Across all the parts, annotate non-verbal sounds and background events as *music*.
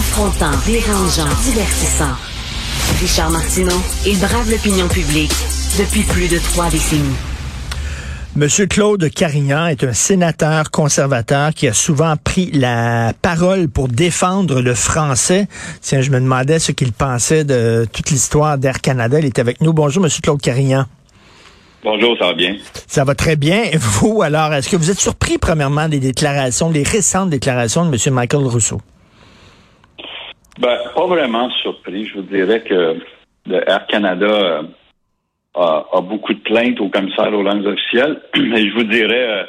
Confrontant, dérangeant, divertissant. Richard Martineau, il brave l'opinion publique depuis plus de trois décennies. Monsieur Claude Carignan est un sénateur conservateur qui a souvent pris la parole pour défendre le français. Tiens, je me demandais ce qu'il pensait de toute l'histoire d'Air Canada. Il est avec nous. Bonjour, Monsieur Claude Carignan. Bonjour, ça va bien? Ça va très bien. Vous, alors, est-ce que vous êtes surpris, premièrement, des déclarations, des récentes déclarations de M. Michael Rousseau? Ben, pas vraiment surpris. Je vous dirais que Air Canada euh, a, beaucoup de plaintes au commissaire aux langues officielles. *clears throat* Et je vous dirais, euh,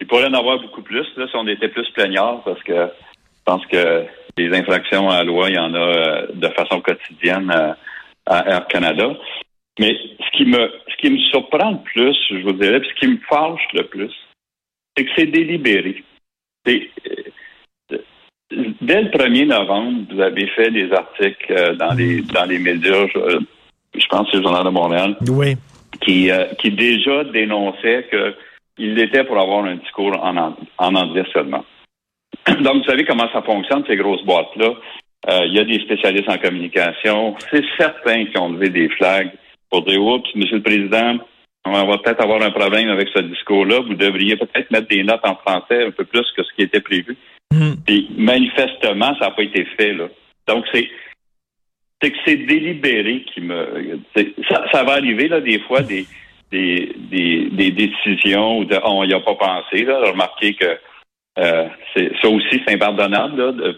il pourrait en avoir beaucoup plus là, si on était plus plaignards, parce que je pense que les infractions à la loi, il y en a euh, de façon quotidienne à Air Canada. Mais ce qui me ce qui me surprend le plus, je vous dirais, ce qui me fâche le plus, c'est que c'est délibéré. C'est, dès le 1er novembre, vous avez fait des articles euh, dans les dans les médias, je, pense que c'est le Journal de Montréal, oui. qui, euh, qui déjà dénonçait qu'il était pour avoir un discours en, en anglais seulement. *clears throat* Donc, vous savez comment ça fonctionne, ces grosses boîtes-là. Il y a des spécialistes en communication. C'est certain qu'ils ont levé des flags pour dire Oups, Monsieur le Président, on va peut-être avoir un problème avec ce discours-là. Vous devriez peut-être mettre des notes en français un peu plus que ce qui était prévu. Hmm. Et manifestement, ça n'a pas été fait. Là. Donc, c'est c'est que c'est délibéré qui me. Ça, ça, va arriver là des fois des des, des, des décisions où on n'y a pas pensé. Là, remarquez que euh, ça aussi, c'est impardonnable là, de,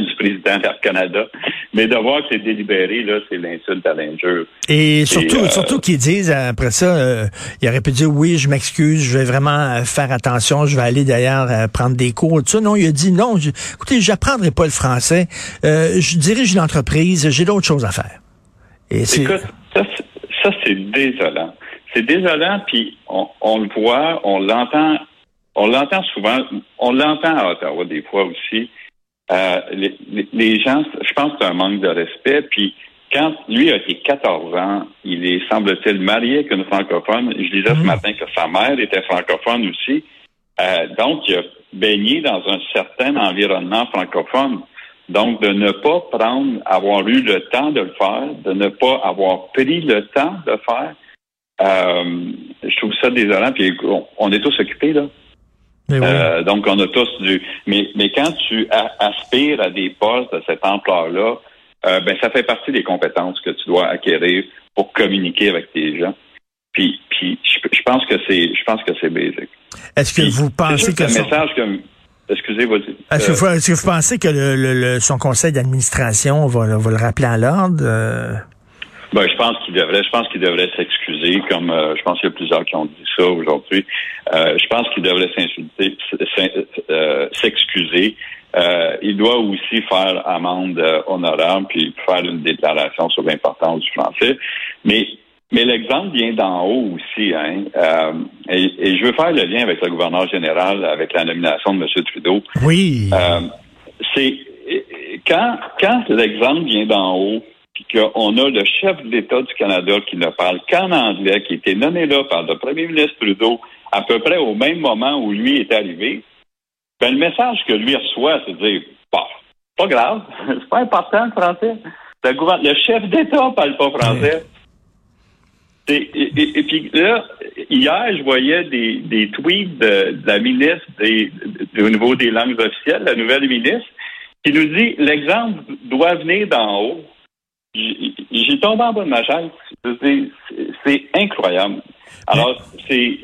du président du Canada. Mais de voir que c'est délibéré, là, c'est l'insulte à l'injure. Et surtout, euh, surtout qu'ils disent après ça, euh, il aurait pu dire oui, je m'excuse, je vais vraiment faire attention, je vais aller d'ailleurs prendre des cours. Tout ça. Non, il a dit non. Je, écoutez, j'apprendrai pas le français. je dirige une entreprise, j'ai d'autres choses à faire. Et Écoute, ça, ça c'est désolant. C'est désolant, puis on, on le voit, on l'entend on l'entend souvent, on l'entend à Ottawa des fois aussi. Euh, les, gens, je pense que c'est un manque de respect. Puis quand lui a été 14 ans, il est, semble-t-il, marié avec une francophone. Je disais ce mhm. matin que sa mère était francophone aussi. Euh, donc, il a baigné dans un certain environnement francophone. Donc, de ne pas prendre, avoir eu le temps de le faire, de ne pas avoir pris le temps de faire, euh, je trouve ça désolant. Puis on est tous occupés, là. Euh, donc, on a tous du. Mais, mais quand tu aspires à des postes de cette ampleur-là, euh, ben ça fait partie des compétences que tu dois acquérir pour communiquer avec tes gens. Puis, puis je, pense que c'est, je pense que c'est basic. Est-ce que vous pensez que, message que Excusez-moi. Est-ce que, est que, vous pensez que le, le, son conseil d'administration va, va, le rappeler à l'ordre? Euh? Ben, je pense qu'il devrait, je pense qu'il devrait s'excuser, comme euh, je pense qu'il y a plusieurs qui ont dit ça aujourd'hui. Euh, je pense qu'il devrait s'insulter, euh, s'excuser. il doit aussi faire amende honorable puis faire une déclaration sur l'importance du français. Mais mais l'exemple vient d'en haut aussi, hein. et, et, je veux faire le lien avec le gouverneur général, avec la nomination de M. Trudeau. Oui. c'est quand quand l'exemple vient d'en haut qu'on a le chef de l'État du Canada qui ne parle qu'en anglais, qui a été nommé là par le premier ministre Trudeau à peu près au même moment où lui est arrivé, ben, le message que lui reçoit, c'est de dire, bah, pas grave, *laughs* c'est pas important le français. Le, chef d'État parle pas français. Et, puis là, hier, je voyais des, tweets de, la ministre au niveau des langues officielles, la nouvelle ministre, qui nous dit l'exemple doit venir d'en haut. J'ai tombé en bas de ma chaise. C'est incroyable. Alors, c'est.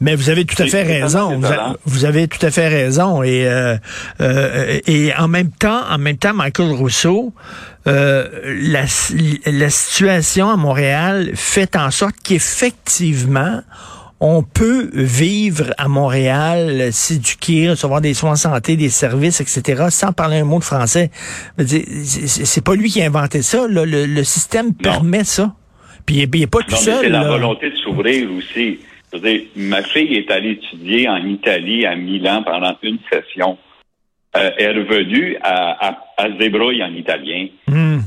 Mais vous avez tout à fait raison. Vous, avez tout à fait raison. Et, euh, euh, et en même temps, en même temps, Michael Rousseau, euh, la, la situation à Montréal fait en sorte qu'effectivement, on peut vivre à Montréal, s'éduquer, recevoir des soins de santé, des services, etc., sans parler un mot de français. C'est pas lui qui a inventé ça. Le, système permet ça. Puis il n'est pas tout seul. C'est la volonté de s'ouvrir aussi. ma fille est allée étudier en Italie, à Milan, pendant une session. Euh, elle est revenue à, à, se débrouiller en italien. Hmm.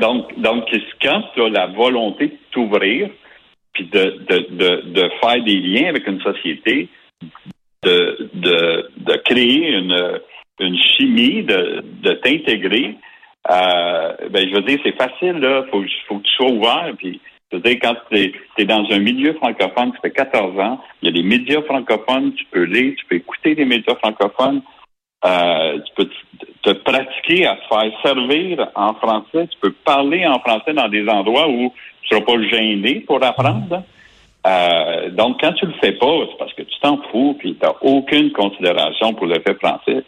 donc, donc, quand tu as la volonté de t'ouvrir, puis de, de, de, de, faire des liens avec une société, de, de, de créer une, une chimie de, de t'intégrer, euh, ben, je veux dire, c'est facile, là. Faut, faut que tu sois ouvert. Puis, je veux dire, quand tu es, dans un milieu francophone, tu fais 14 ans, il y a des médias francophones, tu peux lire, tu peux écouter des médias francophones. Euh, tu peux te pratiquer à te faire servir en français. Tu peux parler en français dans des endroits où tu seras pas gêné pour apprendre. Euh, donc, quand tu le fais pas, c'est parce que tu t'en fous puis tu n'as aucune considération pour le fait français.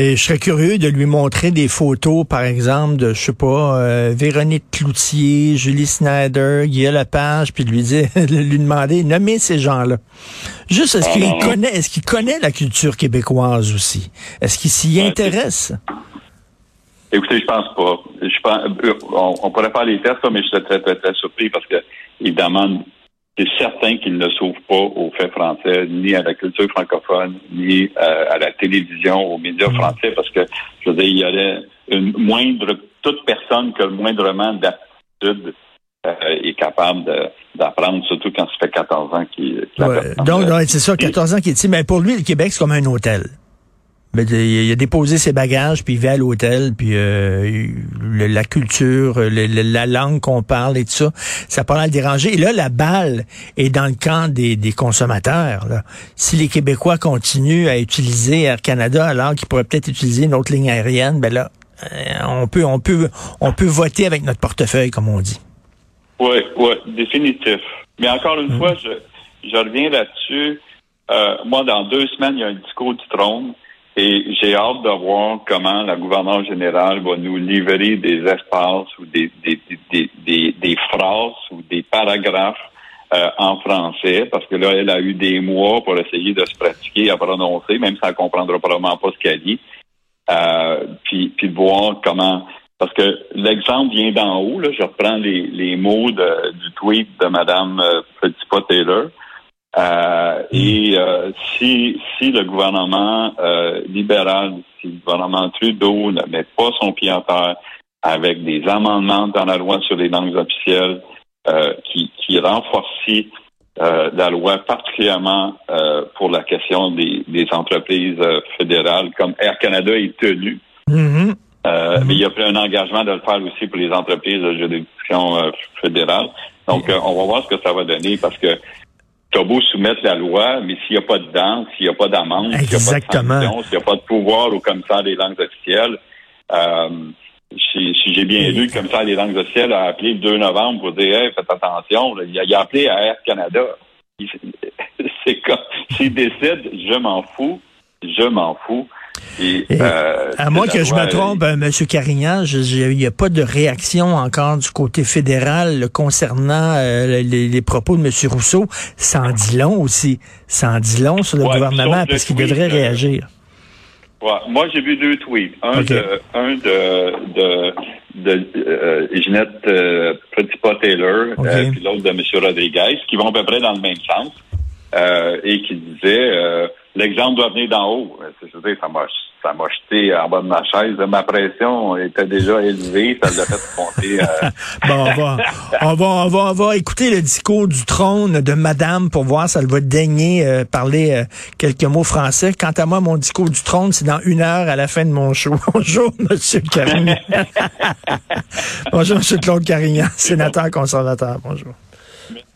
Et je serais curieux de lui montrer des photos, par exemple, de, je sais pas, euh, Véronique Cloutier, Julie Snyder, Guillaume Lepage, puis de lui dire, *laughs* lui demander, nommer ces gens-là. Juste, est-ce qu'il ah, connaît, est-ce qu'il connaît la culture québécoise aussi? Est-ce qu'il s'y intéresse? Écoutez, je pense pas. Je pense, euh, on, pourrait faire les tests, mais je suis très, très, très surpris parce que, évidemment, c'est certain qu'il ne s'ouvre pas aux faits français, ni à la culture francophone, ni euh, à la télévision, aux médias mm. français, parce que, je veux dire, il y aurait une moindre, toute personne que moindrement d'aptitude euh, est capable d'apprendre, surtout quand ça fait 14 ans qu'il ouais, Donc, c'est ça, 14 ans qu'il ici. Mais pour lui, le Québec, c'est comme un hôtel. Ben, il a déposé ses bagages, puis il va à l'hôtel, puis euh, la culture, la langue qu'on parle et tout ça, ça pas le déranger. Et là, la balle est dans le camp des, consommateurs. Si les Québécois continuent à utiliser Air Canada alors qu'ils pourraient peut-être utiliser une autre ligne aérienne, ben là, euh, on peut, on peut, on peut voter avec notre portefeuille, comme on dit. Oui, oui, définitif. Mais encore une hum. fois, je, je reviens là-dessus. Euh, moi, dans deux semaines, il y a un discours du trône. Et j'ai hâte de voir comment la gouverneure générale va nous livrer des espaces ou des, des, des, des, phrases ou des paragraphes euh, en français, parce que là, elle a eu des mois pour essayer de se pratiquer à prononcer, même si elle comprendra probablement pas ce qu'elle dit. Euh, puis, puis de voir comment parce que l'exemple vient d'en haut, là, je reprends les, les mots de, du tweet de Mme euh, Petit-Taylor. Euh, et euh, si, si le gouvernement euh, libéral, si le gouvernement Trudeau ne met pas son pied en terre avec des amendements dans la loi sur les langues officielles qui, qui renforcent la loi, particulièrement pour la question des, des entreprises fédérales, comme Air Canada est tenu. Mm-hmm. Mm-hmm. Mais il y a pris un engagement de le faire aussi pour les entreprises de juridiction fédérale. Donc, on va voir ce que ça va donner parce que t'as beau soumettre la loi, mais s'il n'y a pas de dents, s'il n'y a pas d'amende, s'il n'y a pas de sanction, s'il n'y a pas de pouvoir au commissaire des langues officielles, euh, si, j'ai bien lu, le commissaire des langues officielles a appelé le 2 novembre pour dire hey, faites attention, il, a, appelé à Air Canada. *laughs* C'est comme s'il décide, je m'en fous, je m'en fous. Euh, à moins que je me trompe, euh, M. Carignan, il n'y a pas de réaction encore du côté fédéral concernant euh, les, propos de M. Rousseau. Ça en dit long aussi. Ça en dit long sur le gouvernement parce qu'il devrait réagir. Moi, j'ai vu deux tweets. Un de, un de, de, de Ginette Petit-Taylor, puis l'autre de M. Rodriguez, qui vont à peu près dans le même sens, et qui disait l'exemple doit venir d'en haut. Je veux dire, ça m'a, ça m'a jeté en bas de ma chaise. Ma pression était déjà élevée. Ça l'a fait monter. Euh. *laughs* bon, on va, on va, on va, on va écouter le discours du trône de Madame pour voir si elle va daigner euh, parler euh, quelques mots français. Quant à moi, mon discours du trône, c'est dans une heure à la fin de mon show. *laughs* Bonjour, Monsieur Carignan. *laughs* Bonjour, Monsieur Claude Carignan, sénateur conservateur. Bonjour.